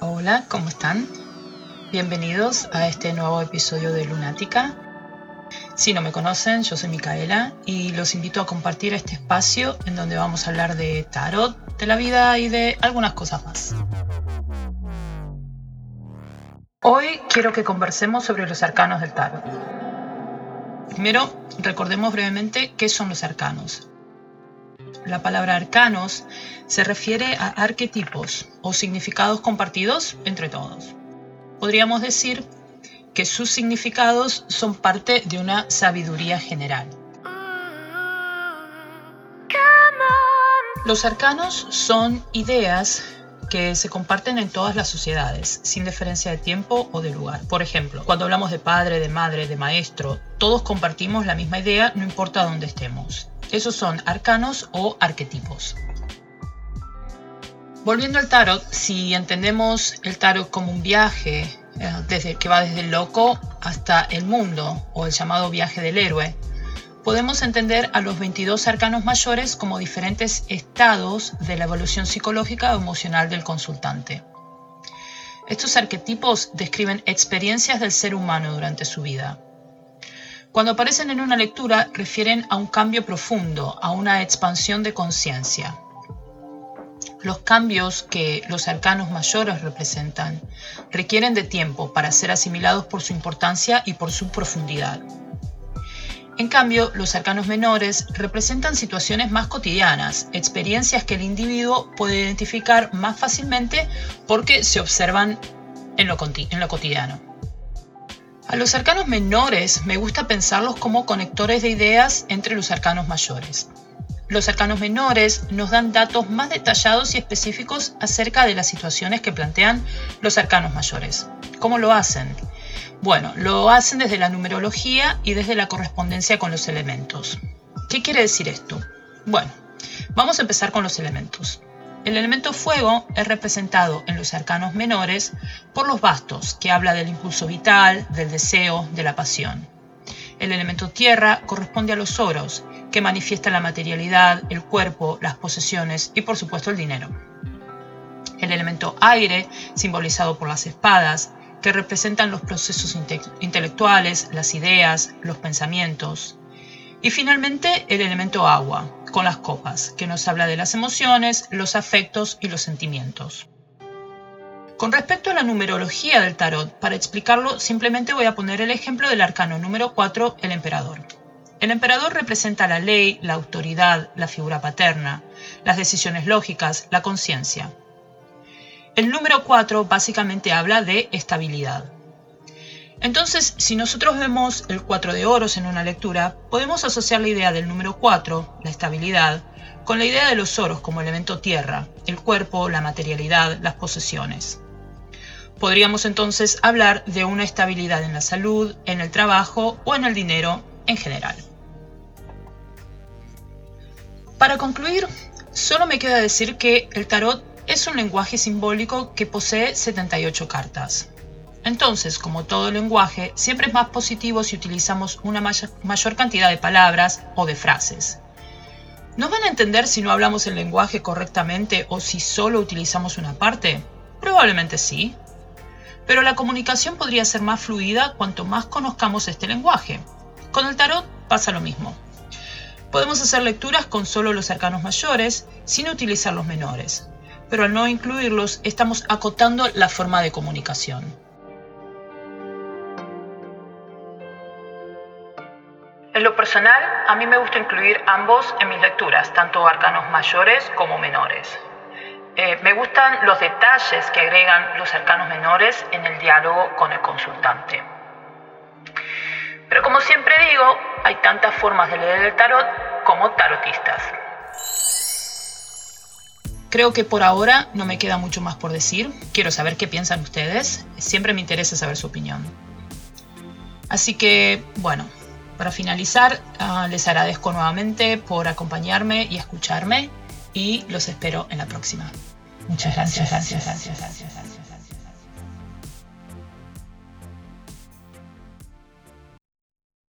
Hola, ¿cómo están? Bienvenidos a este nuevo episodio de Lunática. Si no me conocen, yo soy Micaela y los invito a compartir este espacio en donde vamos a hablar de tarot, de la vida y de algunas cosas más. Hoy quiero que conversemos sobre los arcanos del tarot. Primero, recordemos brevemente qué son los arcanos. La palabra arcanos se refiere a arquetipos o significados compartidos entre todos. Podríamos decir que sus significados son parte de una sabiduría general. Los arcanos son ideas que se comparten en todas las sociedades, sin diferencia de tiempo o de lugar. Por ejemplo, cuando hablamos de padre, de madre, de maestro, todos compartimos la misma idea, no importa dónde estemos. Esos son arcanos o arquetipos. Volviendo al tarot, si entendemos el tarot como un viaje eh, que va desde el loco hasta el mundo, o el llamado viaje del héroe, podemos entender a los 22 arcanos mayores como diferentes estados de la evolución psicológica o emocional del consultante. Estos arquetipos describen experiencias del ser humano durante su vida. Cuando aparecen en una lectura refieren a un cambio profundo, a una expansión de conciencia. Los cambios que los arcanos mayores representan requieren de tiempo para ser asimilados por su importancia y por su profundidad. En cambio, los arcanos menores representan situaciones más cotidianas, experiencias que el individuo puede identificar más fácilmente porque se observan en lo, cotidiano. A los arcanos menores me gusta pensarlos como conectores de ideas entre los arcanos mayores. Los arcanos menores nos dan datos más detallados y específicos acerca de las situaciones que plantean los arcanos mayores. ¿Cómo lo hacen? Bueno, lo hacen desde la numerología y desde la correspondencia con los elementos. ¿Qué quiere decir esto? Bueno, vamos a empezar con los elementos. El elemento fuego es representado en los arcanos menores por los bastos, que habla del impulso vital, del deseo, de la pasión. El elemento tierra corresponde a los oros, que manifiesta la materialidad, el cuerpo, las posesiones y por supuesto el dinero. El elemento aire, simbolizado por las espadas, que representan los procesos intelectuales, las ideas, los pensamientos. Y finalmente el elemento agua, con las copas, que nos habla de las emociones, los afectos y los sentimientos. Con respecto a la numerología del tarot, para explicarlo simplemente voy a poner el ejemplo del arcano número 4, el emperador. El emperador representa la ley, la autoridad, la figura paterna, las decisiones lógicas, la conciencia. El número 4 básicamente habla de estabilidad. Entonces, si nosotros vemos el 4 de oros en una lectura, podemos asociar la idea del número 4, la estabilidad, con la idea de los oros como elemento tierra, el cuerpo, la materialidad, las posesiones. Podríamos entonces hablar de una estabilidad en la salud, en el trabajo o en el dinero en general. Para concluir, solo me queda decir que el tarot es un lenguaje simbólico que posee 78 cartas. Entonces, como todo lenguaje, siempre es más positivo si utilizamos una mayor cantidad de palabras o de frases. ¿Nos van a entender si no hablamos el lenguaje correctamente o si solo utilizamos una parte? Probablemente sí. Pero la comunicación podría ser más fluida cuanto más conozcamos este lenguaje. Con el tarot pasa lo mismo. Podemos hacer lecturas con solo los arcanos mayores sin utilizar los menores, pero al no incluirlos estamos acotando la forma de comunicación. En lo personal, a mí me gusta incluir ambos en mis lecturas, tanto arcanos mayores como menores. Eh, me gustan los detalles que agregan los arcanos menores en el diálogo con el consultante. Pero como siempre digo, hay tantas formas de leer el tarot como tarotistas. Creo que por ahora no me queda mucho más por decir. Quiero saber qué piensan ustedes. Siempre me interesa saber su opinión. Así que, bueno, para finalizar, ah, les agradezco nuevamente por acompañarme y escucharme y los espero en la próxima. Muchas gracias, gracias, gracias, gracias. gracias.